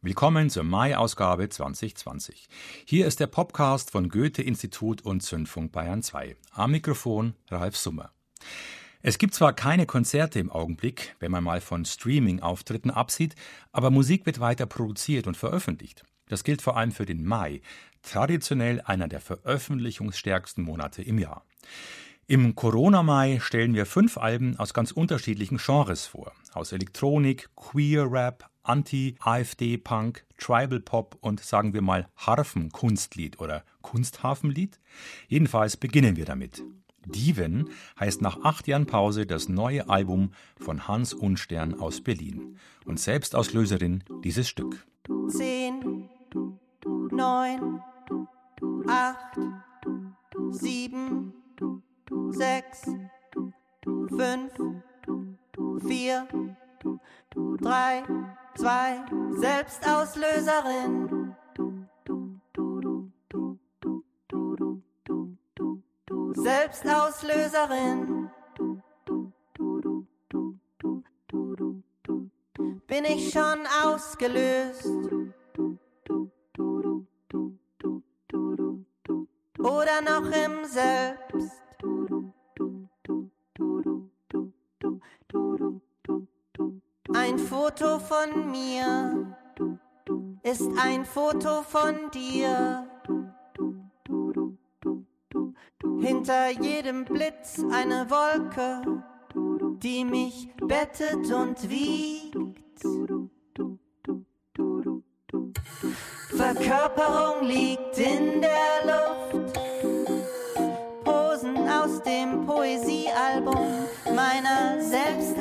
Willkommen zur Mai-Ausgabe 2020. Hier ist der Podcast von Goethe-Institut und Zündfunk Bayern 2. Am Mikrofon Ralf Summer. Es gibt zwar keine Konzerte im Augenblick, wenn man mal von Streaming-Auftritten absieht, aber Musik wird weiter produziert und veröffentlicht. Das gilt vor allem für den Mai, traditionell einer der veröffentlichungsstärksten Monate im Jahr. Im Corona-Mai stellen wir fünf Alben aus ganz unterschiedlichen Genres vor. Aus Elektronik, Queer Rap, Anti-AfD-Punk, Tribal Pop und sagen wir mal Harfen-Kunstlied oder Kunsthafenlied? Jedenfalls beginnen wir damit. Dieven heißt nach acht Jahren Pause das neue Album von Hans Unstern aus Berlin und Selbstauslöserin dieses Stück. Zehn, neun, acht, sieben, sechs, fünf, vier, drei, zwei, Selbstauslöserin. Selbstauslöserin. Bin ich schon ausgelöst? Oder noch im Selbst? Foto von mir ist ein Foto von dir. Hinter jedem Blitz eine Wolke, die mich bettet und wiegt. Verkörperung liegt in der Luft. Posen aus dem Poesiealbum meiner Selbstauslöserin.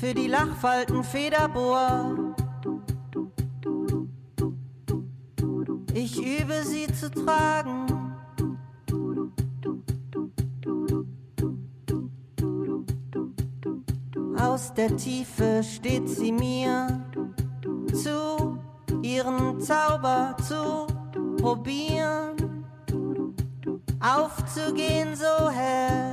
Für die Lachfalten Federbohr. Ich übe sie zu tragen. Aus der Tiefe steht sie mir zu, ihren Zauber zu probieren, aufzugehen so hell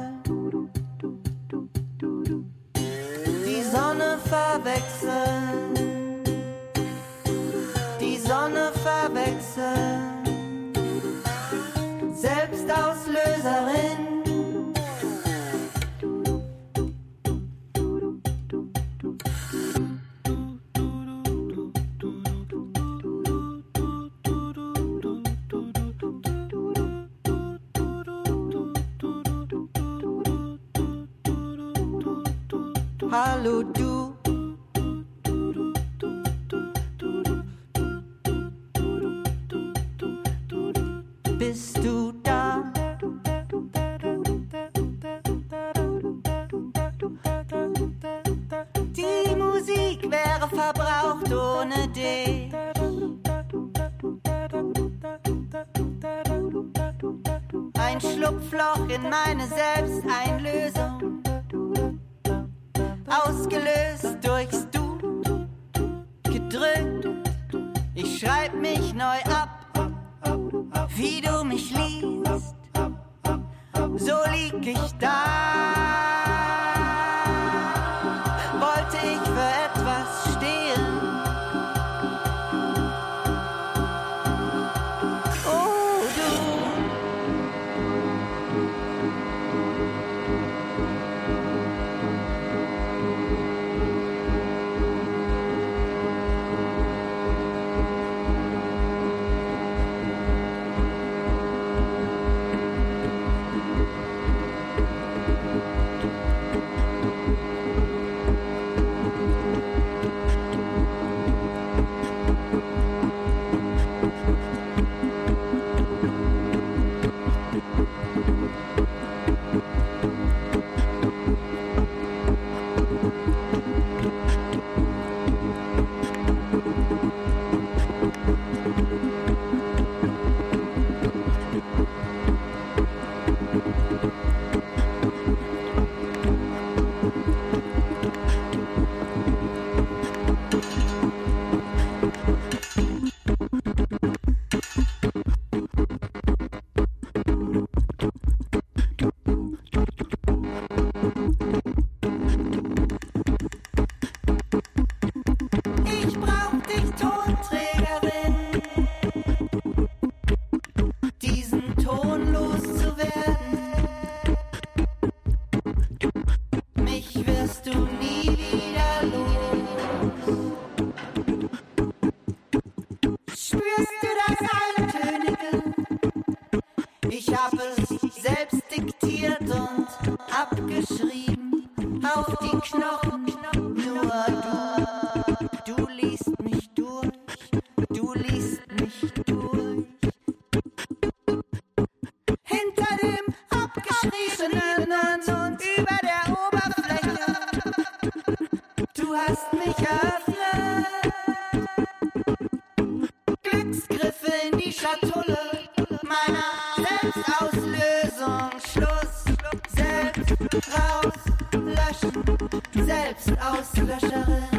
Hello, Selbstauslöscherin.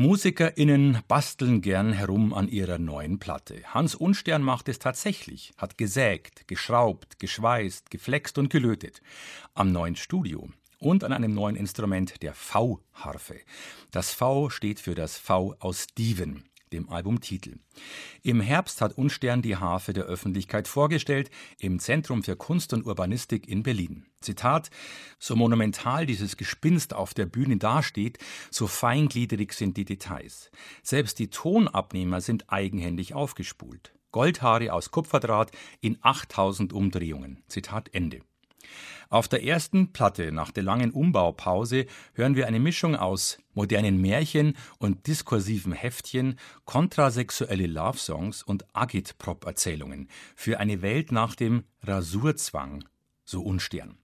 MusikerInnen basteln gern herum an ihrer neuen Platte. Hans Unstern macht es tatsächlich, hat gesägt, geschraubt, geschweißt, geflext und gelötet. Am neuen Studio und an einem neuen Instrument, der V-Harfe. Das V steht für das V aus Dieven, dem Albumtitel. Im Herbst hat Unstern die Harfe der Öffentlichkeit vorgestellt im Zentrum für Kunst und Urbanistik in Berlin. Zitat: So monumental dieses Gespinst auf der Bühne dasteht, so feingliedrig sind die Details. Selbst die Tonabnehmer sind eigenhändig aufgespult. Goldhaare aus Kupferdraht in 8000 Umdrehungen. Zitat Ende. Auf der ersten Platte nach der langen Umbaupause hören wir eine Mischung aus modernen Märchen und diskursiven Heftchen, kontrasexuelle Love-Songs und Agitprop-Erzählungen für eine Welt nach dem Rasurzwang, so Unstern.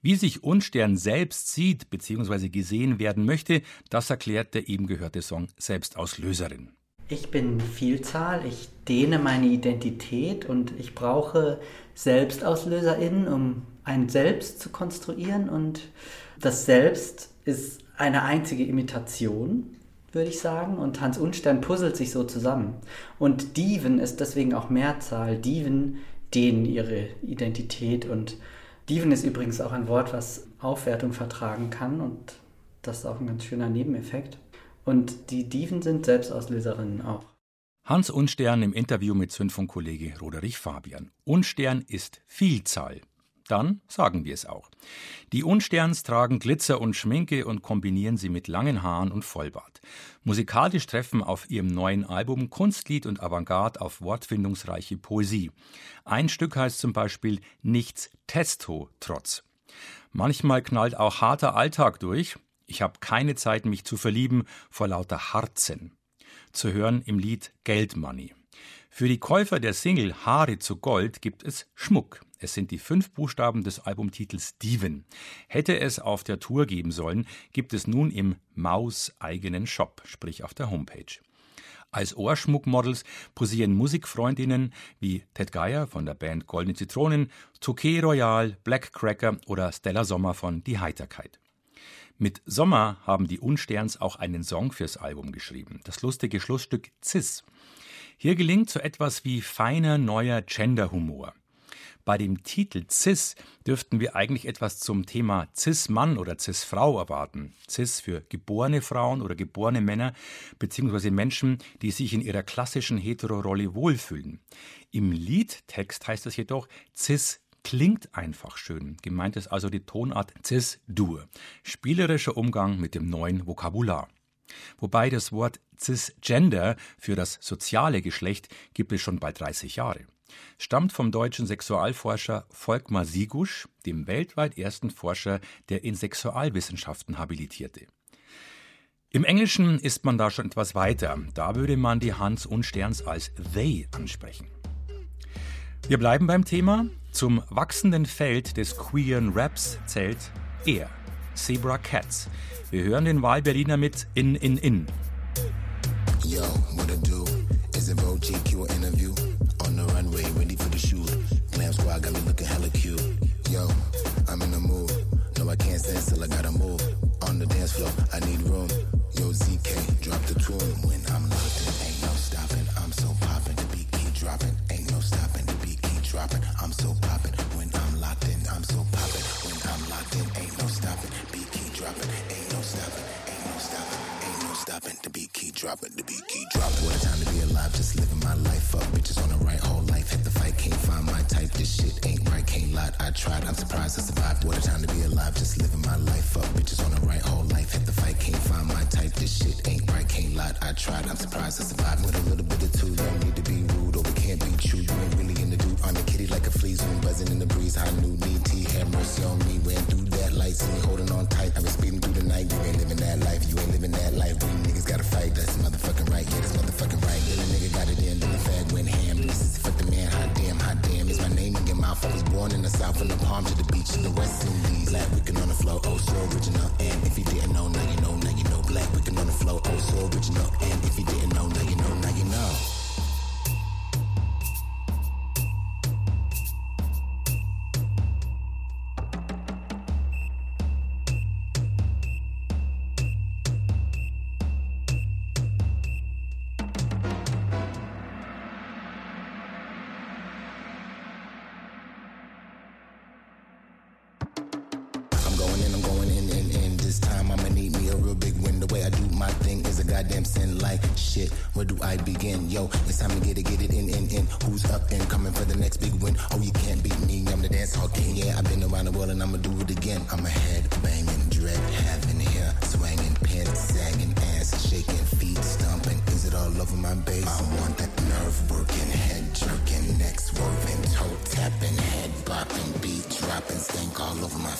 Wie sich Unstern selbst sieht bzw. gesehen werden möchte, das erklärt der eben gehörte Song Selbstauslöserin. Ich bin Vielzahl, ich dehne meine Identität und ich brauche SelbstauslöserInnen, um ein Selbst zu konstruieren. Und das Selbst ist eine einzige Imitation, würde ich sagen. Und Hans Unstern puzzelt sich so zusammen. Und Diven ist deswegen auch Mehrzahl. Diven dehnen ihre Identität. Und Diven ist übrigens auch ein Wort, was Aufwertung vertragen kann. Und das ist auch ein ganz schöner Nebeneffekt. Und die Diven sind Selbstauslöserinnen auch. Hans Unstern im Interview mit Zündfunkkollege Roderich Fabian. Unstern ist Vielzahl. Dann sagen wir es auch. Die Unsterns tragen Glitzer und Schminke und kombinieren sie mit langen Haaren und Vollbart. Musikalisch treffen auf ihrem neuen Album Kunstlied und Avantgarde auf wortfindungsreiche Poesie. Ein Stück heißt zum Beispiel Nichts Testo trotz. Manchmal knallt auch harter Alltag durch. Ich habe keine Zeit, mich zu verlieben vor lauter Harzen. Zu hören im Lied Geldmoney. Für die Käufer der Single Haare zu Gold gibt es Schmuck. Es sind die fünf Buchstaben des Albumtitels Diven. Hätte es auf der Tour geben sollen, gibt es nun im Maus eigenen Shop, sprich auf der Homepage. Als Ohrschmuckmodels posieren Musikfreundinnen wie Ted Geier von der Band Goldene Zitronen, Touquet Royal, Black Cracker oder Stella Sommer von Die Heiterkeit. Mit Sommer haben die Unsterns auch einen Song fürs Album geschrieben, das lustige Schlussstück Cis. Hier gelingt so etwas wie feiner neuer Genderhumor. Bei dem Titel Cis dürften wir eigentlich etwas zum Thema Cis-Mann oder Cis-Frau erwarten. Cis für geborene Frauen oder geborene Männer, beziehungsweise Menschen, die sich in ihrer klassischen Hetero-Rolle wohlfühlen. Im Liedtext heißt es jedoch Cis klingt einfach schön. Gemeint ist also die Tonart Cis-Dur. Spielerischer Umgang mit dem neuen Vokabular. Wobei das Wort Cisgender für das soziale Geschlecht gibt es schon bald 30 Jahre. Stammt vom deutschen Sexualforscher Volkmar Sigusch, dem weltweit ersten Forscher, der in Sexualwissenschaften habilitierte. Im Englischen ist man da schon etwas weiter. Da würde man die Hans und Sterns als they ansprechen. Wir bleiben beim Thema. Zum wachsenden Feld des queeren Raps zählt er, Zebra Cats. Wir hören den Wahlberliner mit In In In. Yo, in mouth? I was born in the south, from the palm to the beach, to the West Indies. Black wicked on the floor, oh so original. And if you didn't know, now you know, now you know. Black wicked on the floor, oh so original. And if you didn't know, now you know.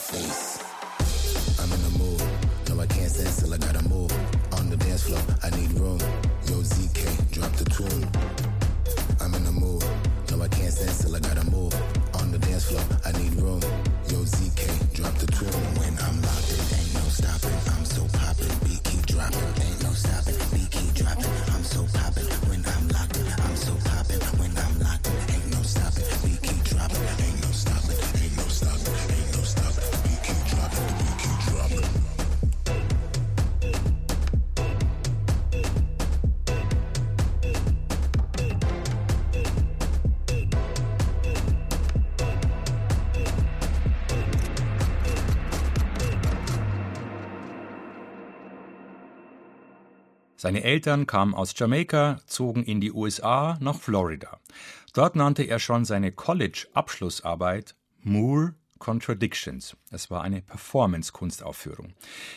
Face. I'm in the mood. No, I can't stand still. I gotta move. On the dance floor, I need room. Yo, ZK, drop the tune. I'm in the mood. No, I can't stand still. I gotta move. On the dance floor, I need room. Yo, ZK, drop the tune. When I'm locked in, ain't no stopping. I'm so poppin', beat keep dropping. Ain't no stopping, beat keep dropping. I'm so poppin'. When I'm Seine Eltern kamen aus Jamaika, zogen in die USA nach Florida. Dort nannte er schon seine College-Abschlussarbeit Moore Contradictions. Es war eine Performance-Kunstaufführung.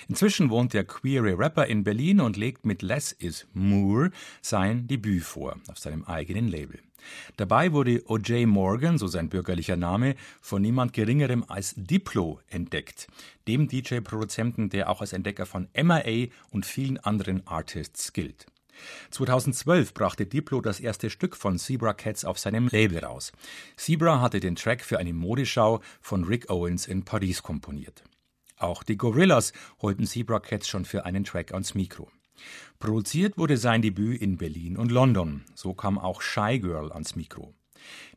Inzwischen wohnt der queere Rapper in Berlin und legt mit Less is Moore sein Debüt vor, auf seinem eigenen Label. Dabei wurde O.J. Morgan, so sein bürgerlicher Name, von niemand Geringerem als Diplo entdeckt, dem DJ-Produzenten, der auch als Entdecker von M.A.A. und vielen anderen Artists gilt. 2012 brachte Diplo das erste Stück von Zebra Cats auf seinem Label raus. Zebra hatte den Track für eine Modeschau von Rick Owens in Paris komponiert. Auch die Gorillas holten Zebra Cats schon für einen Track ans Mikro. Produziert wurde sein Debüt in Berlin und London. So kam auch Shy Girl ans Mikro.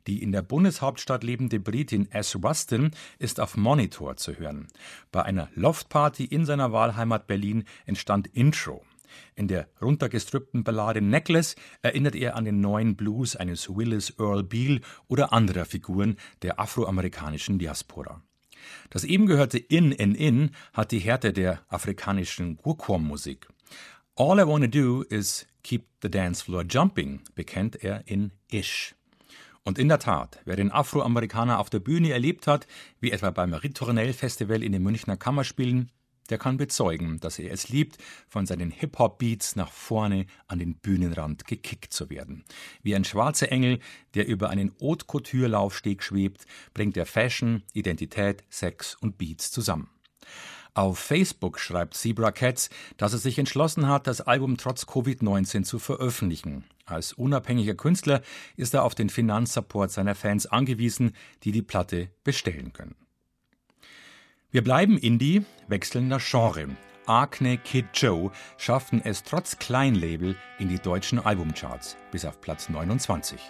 Die in der Bundeshauptstadt lebende Britin S. Rustin ist auf Monitor zu hören. Bei einer Loftparty in seiner Wahlheimat Berlin entstand Intro. In der runtergestrüppten Ballade Necklace erinnert er an den neuen Blues eines Willis Earl Beale oder anderer Figuren der afroamerikanischen Diaspora. Das eben gehörte In In In hat die Härte der afrikanischen Gurkom-Musik. All I wanna do is keep the dance floor jumping, bekennt er in Ish. Und in der Tat, wer den Afroamerikaner auf der Bühne erlebt hat, wie etwa beim Ritornell Festival in den Münchner Kammerspielen, der kann bezeugen, dass er es liebt, von seinen Hip-Hop-Beats nach vorne an den Bühnenrand gekickt zu werden. Wie ein schwarzer Engel, der über einen Haute-Couture-Laufsteg schwebt, bringt er Fashion, Identität, Sex und Beats zusammen. Auf Facebook schreibt Zebra Cats, dass er sich entschlossen hat, das Album trotz Covid-19 zu veröffentlichen. Als unabhängiger Künstler ist er auf den Finanzsupport seiner Fans angewiesen, die die Platte bestellen können. Wir bleiben Indie, wechseln das Genre. Acne Kid Joe schafften es trotz Kleinlabel in die deutschen Albumcharts, bis auf Platz 29.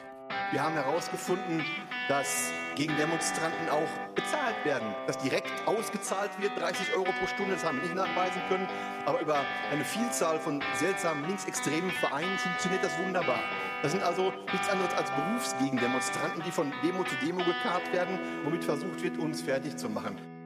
Wir haben herausgefunden, dass gegen Demonstranten auch bezahlt werden, dass direkt ausgezahlt wird, 30 Euro pro Stunde, das haben wir nicht nachweisen können, aber über eine Vielzahl von seltsamen linksextremen Vereinen funktioniert das wunderbar. Das sind also nichts anderes als Berufsgegendemonstranten, die von Demo zu Demo gekarrt werden, womit versucht wird, uns fertig zu machen.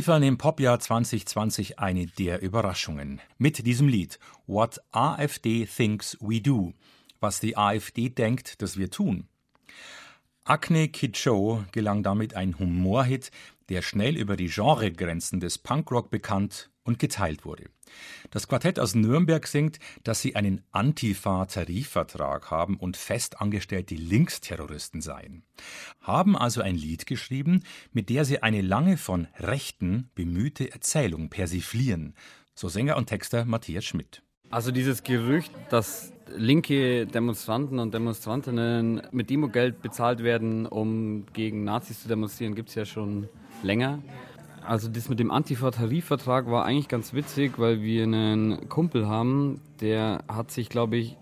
Liefern im Popjahr 2020 eine der Überraschungen mit diesem Lied What AfD Thinks We Do, was die AfD denkt, dass wir tun. Kid Show gelang damit ein Humorhit, der schnell über die Genregrenzen des Punkrock bekannt und geteilt wurde. Das Quartett aus Nürnberg singt, dass sie einen Antifa-Tarifvertrag haben und festangestellte Linksterroristen seien. Haben also ein Lied geschrieben, mit der sie eine lange von Rechten bemühte Erzählung persiflieren, so Sänger und Texter Matthias Schmidt. Also dieses Gerücht, dass linke Demonstranten und Demonstrantinnen mit Demogeld bezahlt werden, um gegen Nazis zu demonstrieren, gibt es ja schon länger. Also das mit dem Antifa-Tarifvertrag war eigentlich ganz witzig, weil wir einen Kumpel haben, der hat sich, glaube ich,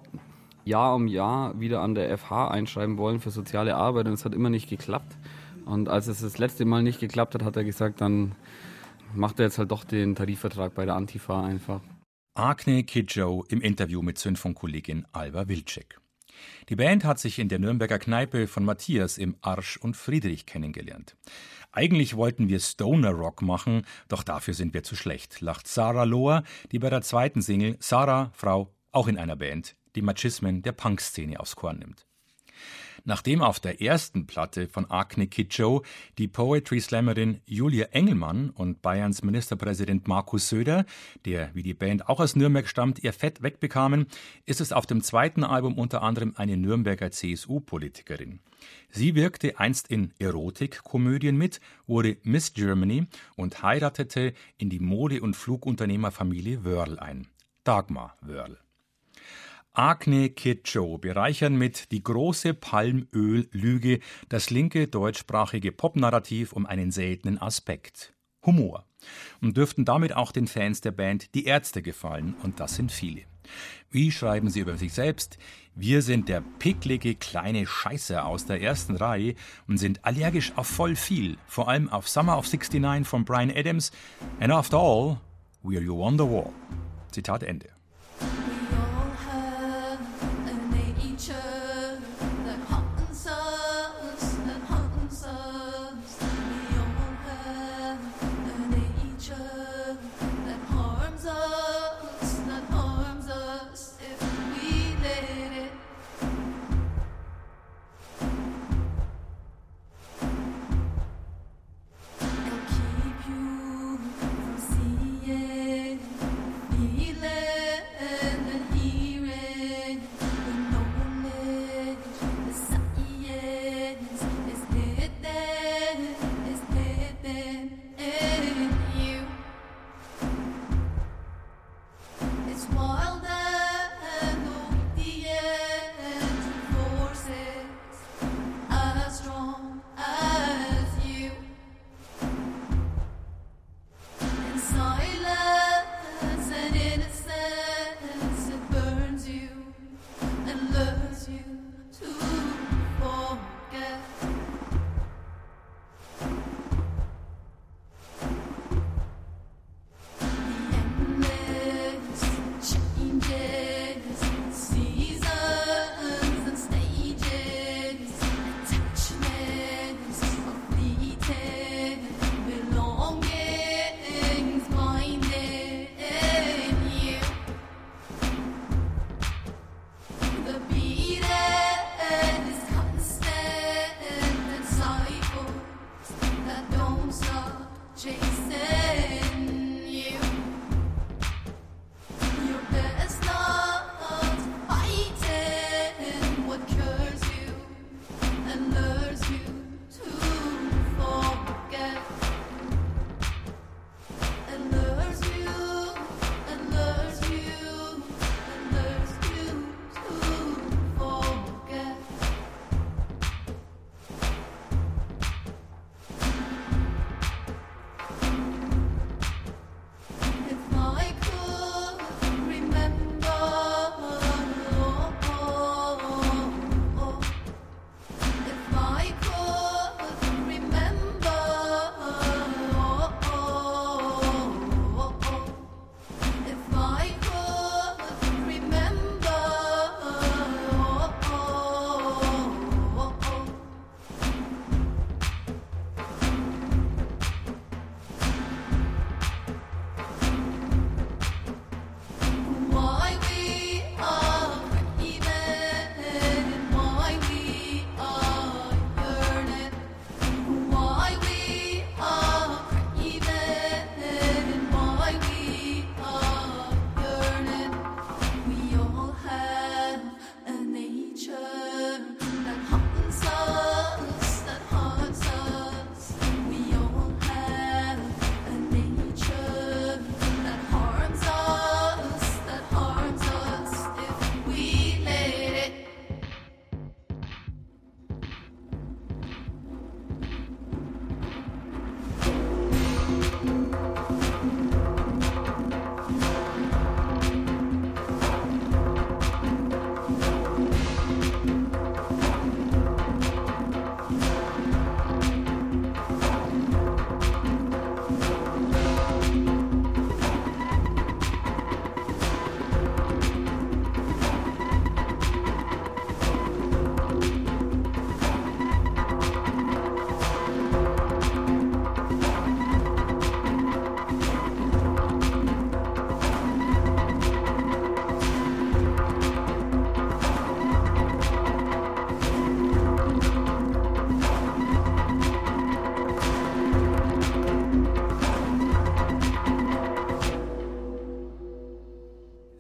Jahr um Jahr wieder an der FH einschreiben wollen für soziale Arbeit und es hat immer nicht geklappt. Und als es das letzte Mal nicht geklappt hat, hat er gesagt, dann macht er jetzt halt doch den Tarifvertrag bei der Antifa einfach. Agne Kid Joe im Interview mit Zündfunkkollegin Alba Wilczek. Die Band hat sich in der Nürnberger Kneipe von Matthias im Arsch und Friedrich kennengelernt. Eigentlich wollten wir Stoner Rock machen, doch dafür sind wir zu schlecht, lacht Sarah Lohr, die bei der zweiten Single Sarah, Frau, auch in einer Band, die Machismen der Punkszene aufs Korn nimmt. Nachdem auf der ersten Platte von Acne Kid Joe die Poetry Slammerin Julia Engelmann und Bayerns Ministerpräsident Markus Söder, der wie die Band auch aus Nürnberg stammt, ihr Fett wegbekamen, ist es auf dem zweiten Album unter anderem eine Nürnberger CSU-Politikerin. Sie wirkte einst in Erotikkomödien mit, wurde Miss Germany und heiratete in die Mode- und Flugunternehmerfamilie Wörl ein. Dagmar Wörl. Agne Kid Joe bereichern mit Die große Palmöl-Lüge das linke deutschsprachige Popnarrativ um einen seltenen Aspekt. Humor. Und dürften damit auch den Fans der Band Die Ärzte gefallen, und das sind viele. Wie schreiben sie über sich selbst? Wir sind der picklige kleine Scheißer aus der ersten Reihe und sind allergisch auf voll viel, vor allem auf Summer of 69 von Brian Adams. And after all, we're your Wonderwall. Zitat Ende.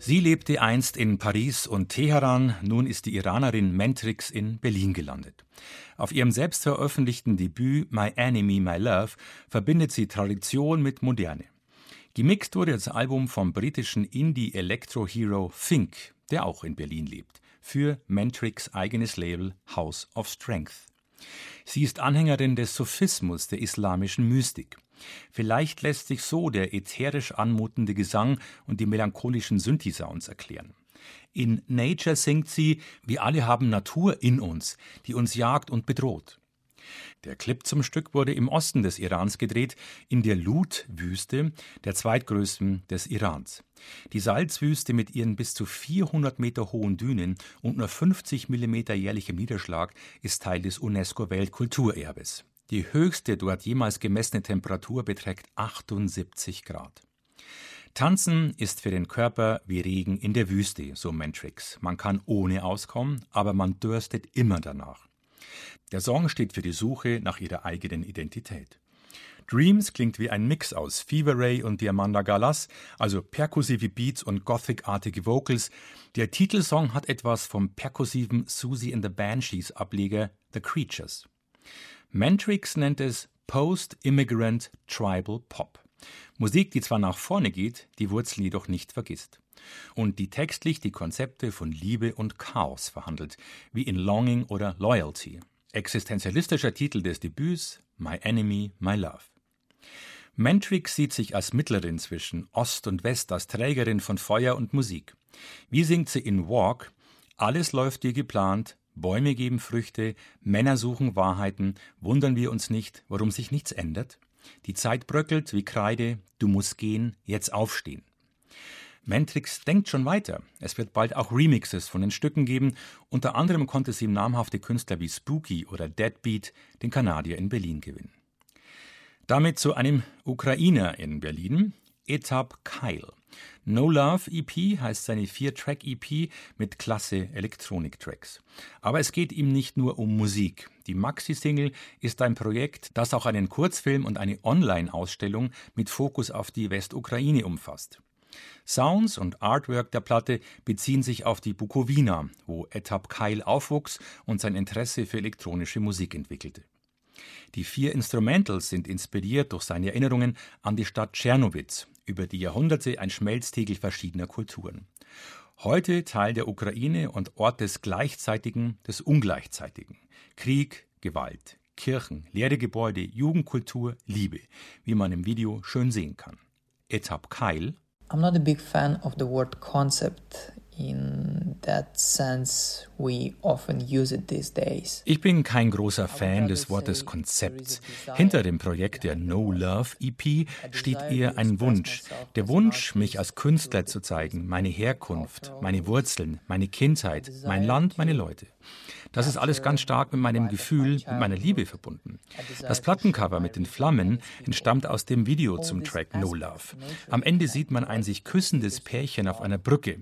Sie lebte einst in Paris und Teheran, nun ist die Iranerin Mentrix in Berlin gelandet. Auf ihrem selbst veröffentlichten Debüt My Enemy, My Love verbindet sie Tradition mit Moderne. Gemixt wurde das Album vom britischen Indie-Electro-Hero Fink, der auch in Berlin lebt, für Mentrix eigenes Label House of Strength. Sie ist Anhängerin des Sophismus der islamischen Mystik. Vielleicht lässt sich so der ätherisch anmutende Gesang und die melancholischen Synthi-Sounds erklären. In Nature singt sie, wir alle haben Natur in uns, die uns jagt und bedroht. Der Clip zum Stück wurde im Osten des Irans gedreht, in der Lut-Wüste, der zweitgrößten des Irans. Die Salzwüste mit ihren bis zu 400 Meter hohen Dünen und nur 50 Millimeter jährlichem Niederschlag ist Teil des UNESCO-Weltkulturerbes. Die höchste dort jemals gemessene Temperatur beträgt 78 Grad. Tanzen ist für den Körper wie Regen in der Wüste, so Mentrix. Man kann ohne auskommen, aber man dürstet immer danach. Der Song steht für die Suche nach ihrer eigenen Identität. Dreams klingt wie ein Mix aus Fever Ray und Diamanda Galas, also perkussive Beats und gothic-artige Vocals. Der Titelsong hat etwas vom perkussiven Susie and the Banshees Ableger The Creatures. Mentrix nennt es Post-Immigrant Tribal Pop. Musik, die zwar nach vorne geht, die Wurzeln jedoch nicht vergisst. Und die textlich die Konzepte von Liebe und Chaos verhandelt, wie in Longing oder Loyalty. Existenzialistischer Titel des Debüts My Enemy, My Love. Mentrix sieht sich als Mittlerin zwischen Ost und West, als Trägerin von Feuer und Musik. Wie singt sie in Walk? Alles läuft wie geplant, Bäume geben Früchte, Männer suchen Wahrheiten, wundern wir uns nicht, warum sich nichts ändert? Die Zeit bröckelt wie Kreide, du musst gehen, jetzt aufstehen. Mentrix denkt schon weiter. Es wird bald auch Remixes von den Stücken geben. Unter anderem konnte sie namhafte Künstler wie Spooky oder Deadbeat, den Kanadier in Berlin, gewinnen. Damit zu einem Ukrainer in Berlin, Etap Kyle. No Love EP heißt seine Vier-Track-EP mit klasse Elektronik-Tracks. Aber es geht ihm nicht nur um Musik. Die Maxi-Single ist ein Projekt, das auch einen Kurzfilm und eine Online-Ausstellung mit Fokus auf die Westukraine umfasst. Sounds und Artwork der Platte beziehen sich auf die Bukowina, wo Etap Keil aufwuchs und sein Interesse für elektronische Musik entwickelte. Die vier Instrumentals sind inspiriert durch seine Erinnerungen an die Stadt Tschernowitz, über die Jahrhunderte ein Schmelztiegel verschiedener Kulturen. Heute Teil der Ukraine und Ort des Gleichzeitigen, des Ungleichzeitigen. Krieg, Gewalt, Kirchen, leere Gebäude, Jugendkultur, Liebe, wie man im Video schön sehen kann. Etap Keil I'm not a big fan of the word concept in that sense we often use it these days. Ich bin kein großer Fan des Wortes Konzept. Hinter dem Projekt der No Love EP steht eher ein Wunsch. Der Wunsch, mich als Künstler zu zeigen, meine Herkunft, meine Wurzeln, meine Kindheit, mein Land, meine Leute. Das ist alles ganz stark mit meinem Gefühl, mit meiner Liebe verbunden. Das Plattencover mit den Flammen entstammt aus dem Video zum Track No Love. Am Ende sieht man ein sich küssendes Pärchen auf einer Brücke.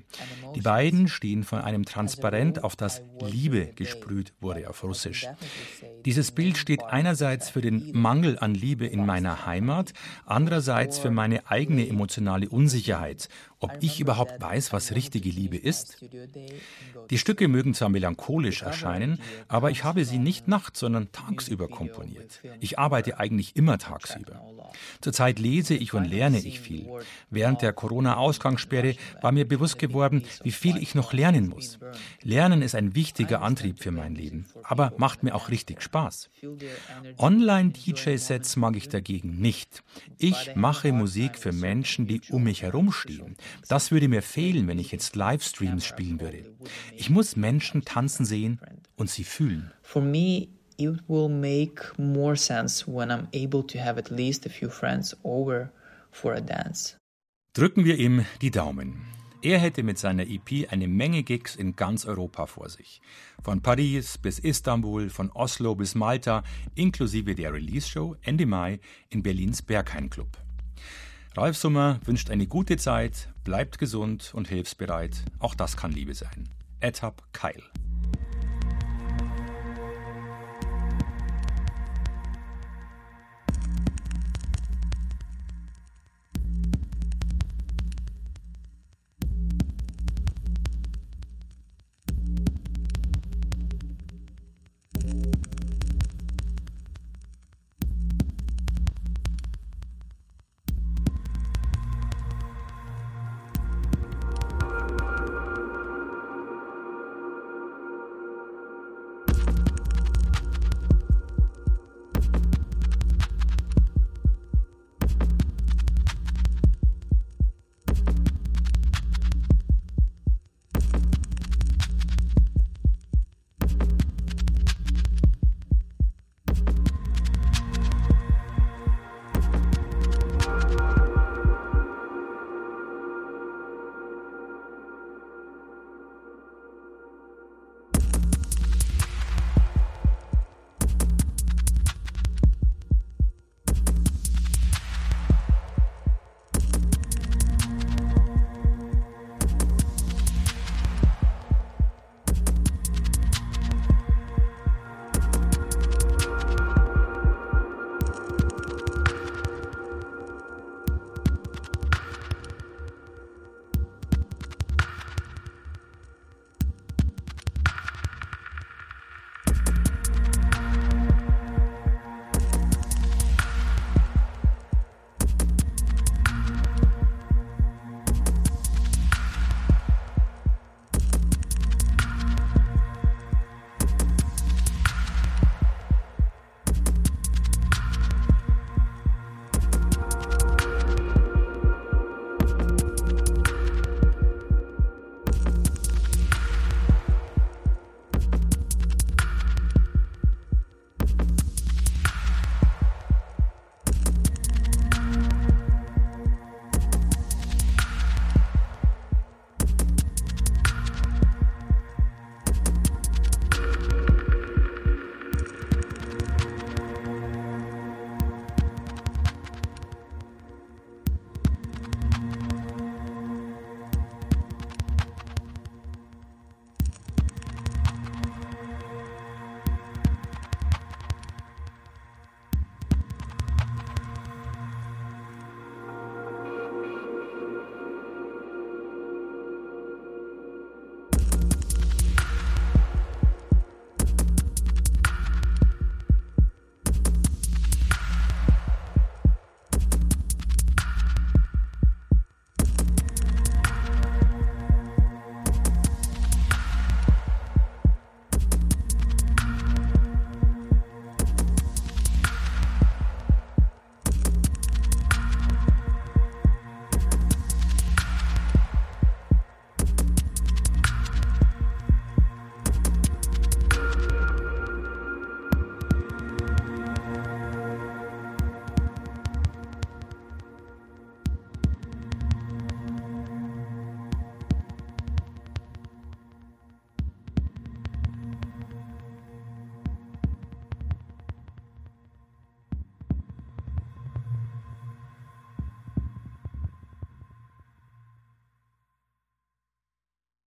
Die beiden stehen vor einem Transparent, auf das Liebe gesprüht wurde auf Russisch. Dieses Bild steht einerseits für den Mangel an Liebe in meiner Heimat, andererseits für meine eigene emotionale Unsicherheit, ob ich überhaupt weiß, was richtige Liebe ist. Die Stücke mögen zwar melancholisch erscheinen, aber ich habe sie nicht nachts, sondern tagsüber komponiert. Ich arbeite eigentlich immer tagsüber. Zurzeit lese ich und lerne ich viel. Während der Corona-Ausgangssperre war mir bewusst geworden, wie viel ich noch lernen muss. Lernen ist ein wichtiger Antrieb für mein Leben, aber macht mir auch richtig Spaß. Online-DJ-Sets mag ich dagegen nicht. Ich mache Musik für Menschen, die um mich herumstehen. Das würde mir fehlen, wenn ich jetzt Livestreams spielen würde. Ich muss Menschen tanzen sehen und sie fühlen. For me, it will make more sense when I'm able to have at least a few friends over for a dance. Drücken wir ihm die Daumen. Er hätte mit seiner EP eine Menge Gigs in ganz Europa vor sich. Von Paris bis Istanbul, von Oslo bis Malta, inklusive der Release-Show Ende Mai in Berlins Berghain Club. Ralf Summer wünscht eine gute Zeit, bleibt gesund und hilfsbereit. Auch das kann Liebe sein. Etap Keil.